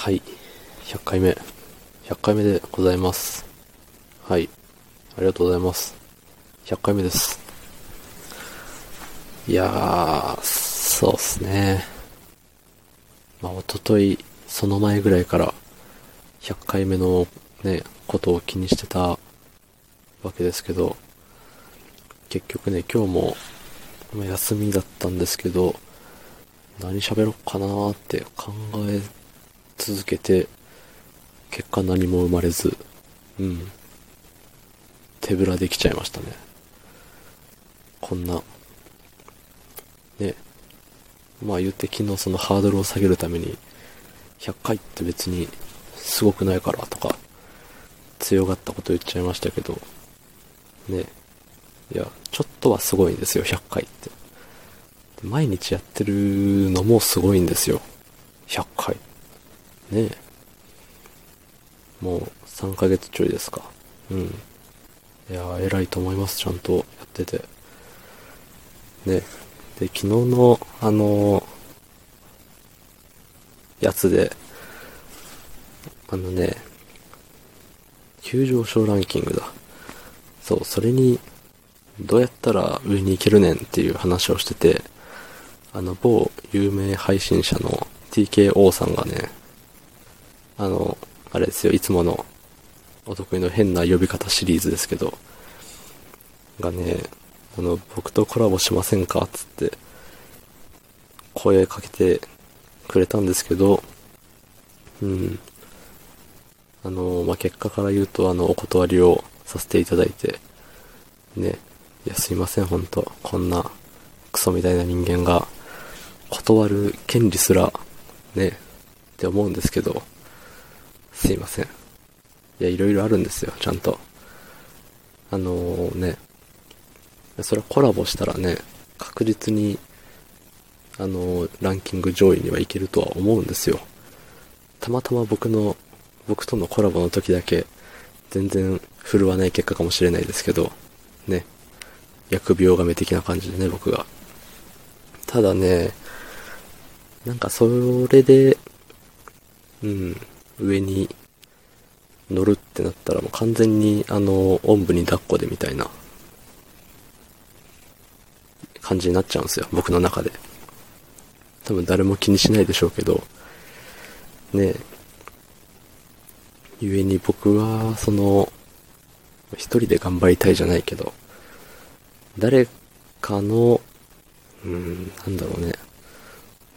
はい。100回目。100回目でございます。はい。ありがとうございます。100回目です。いやー、そうっすね。まあ、おととい、その前ぐらいから、100回目のね、ことを気にしてたわけですけど、結局ね、今日も、休みだったんですけど、何喋ろっかなーって考え続けて、結果何も生まれず、うん。手ぶらできちゃいましたね。こんな、ね。まあ言って昨日そのハードルを下げるために、100回って別にすごくないからとか、強がったこと言っちゃいましたけど、ね。いや、ちょっとはすごいんですよ、100回って。毎日やってるのもすごいんですよ。100回。ね。もう3ヶ月ちょいですか。うん。いやー、偉いと思います、ちゃんとやってて。ね。で、昨日の、あのーやつで、あのね、急上昇ランキングだ。そう、それに、どうやったら上に行けるねんっていう話をしてて、あの、某有名配信者の TKO さんがね、あの、あれですよ、いつものお得意の変な呼び方シリーズですけど、がね、あの、僕とコラボしませんかつって、声かけてくれたんですけど、うん。あの、まあ、結果から言うと、あの、お断りをさせていただいて、ね、いや、すいません、ほんと。こんな、クソみたいな人間が、断る権利すら、ね、って思うんですけど、すいません。いや、いろいろあるんですよ、ちゃんと。あのね、それコラボしたらね、確実に、あのランキング上位にはいけるとは思うんですよ。たまたま僕の、僕とのコラボの時だけ、全然振るわない結果かもしれないですけど、ね、疫病神的な感じでね、僕が。ただね、なんかそれで、うん、上に乗るってなったらもう完全にあの、おんぶに抱っこでみたいな感じになっちゃうんですよ、僕の中で。多分誰も気にしないでしょうけど、ねゆえに僕は、その、一人で頑張りたいじゃないけど、誰かの、うん、なんだろうね。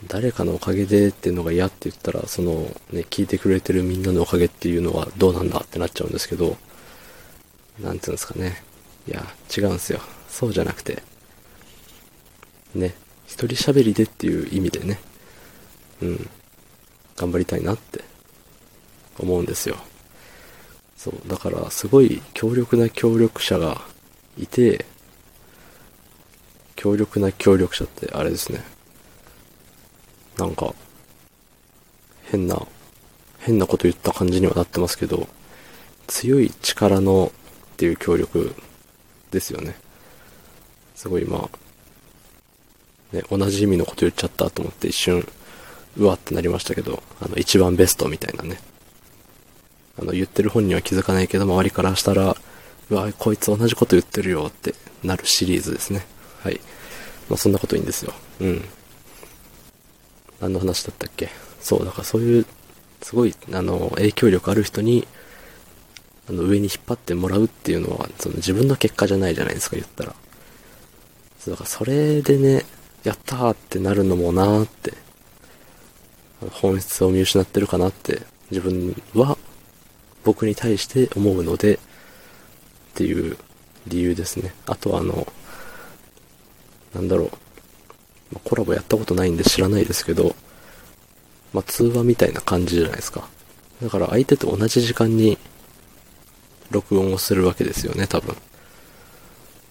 誰かのおかげでっていうのが嫌って言ったら、その、ね、聞いてくれてるみんなのおかげっていうのはどうなんだってなっちゃうんですけど、なんていうんですかね。いや、違うんですよ。そうじゃなくて、ね、一人喋りでっていう意味でね、うん、頑張りたいなって思うんですよ。そう、だからすごい強力な協力者がいて、強力な協力者ってあれですね。なんか、変な、変なこと言った感じにはなってますけど、強い力のっていう協力ですよね。すごいまあ、ね、同じ意味のこと言っちゃったと思って一瞬、うわってなりましたけど、あの、一番ベストみたいなね。あの、言ってる本人は気づかないけど、周りからしたら、うわ、こいつ同じこと言ってるよってなるシリーズですね。はい。まあ、そんなこといいんですよ。うん。何の話だったっけ？そう、だからそういう、すごい、あの、影響力ある人に、あの、上に引っ張ってもらうっていうのは、その自分の結果じゃないじゃないですか、言ったら。そうだからそれでね、やったーってなるのもなーって、本質を見失ってるかなって、自分は僕に対して思うので、っていう理由ですね。あとはあの、なんだろう。まあコラボやったことないんで知らないですけど、まあ、通話みたいな感じじゃないですか。だから相手と同じ時間に録音をするわけですよね、多分。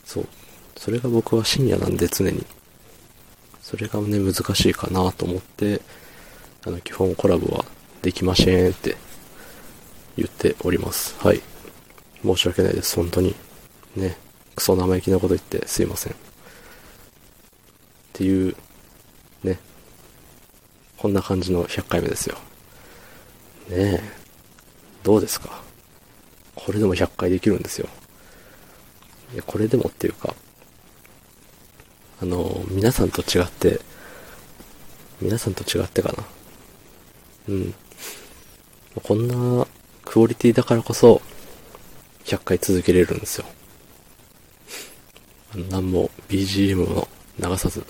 そう。それが僕は深夜なんで常に。それがね、難しいかなと思って、あの、基本コラボはできませんって言っております。はい。申し訳ないです、本当に。ね。クソ生意気なこと言ってすいません。っていう、ね。こんな感じの100回目ですよ。ねえ、どうですか？これでも100回できるんですよ。いや、これでもっていうか、あの、皆さんと違って、皆さんと違ってかな。うん。こんなクオリティだからこそ、100回続けれるんですよ。あの、何も BGM も流さず、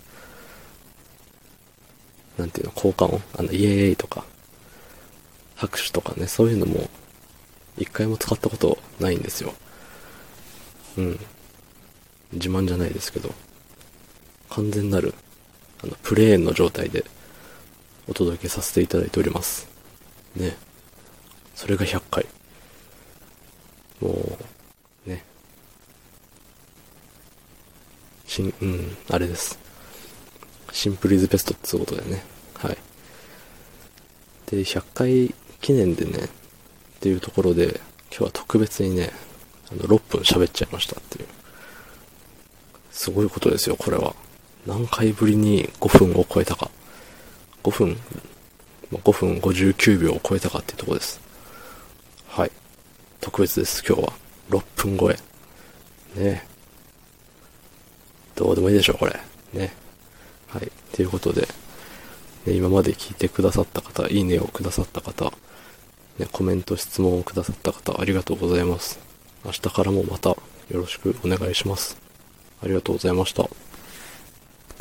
なんていうの、効果音？あの、イエーイとか、拍手とかね、そういうのも、一回も使ったことないんですよ。うん。自慢じゃないですけど、完全なる、あの、プレーンの状態でお届けさせていただいております。ね。それが100回。もう、ね。しん、うん、あれです。シンプルイズベストってことでね。はい。で、100回記念でね、っていうところで、今日は特別にね、あの、6分喋っちゃいましたっていう。すごいことですよ、これは。何回ぶりに5分を超えたか。5分、5分59秒を超えたかっていうとこです。はい。特別です、今日は。6分超え。ねどうでもいいでしょう、これ。ね。はい。ということで、ね、今まで聞いてくださった方、いいねをくださった方、ね、コメント、質問をくださった方、ありがとうございます。明日からもまたよろしくお願いします。ありがとうございました。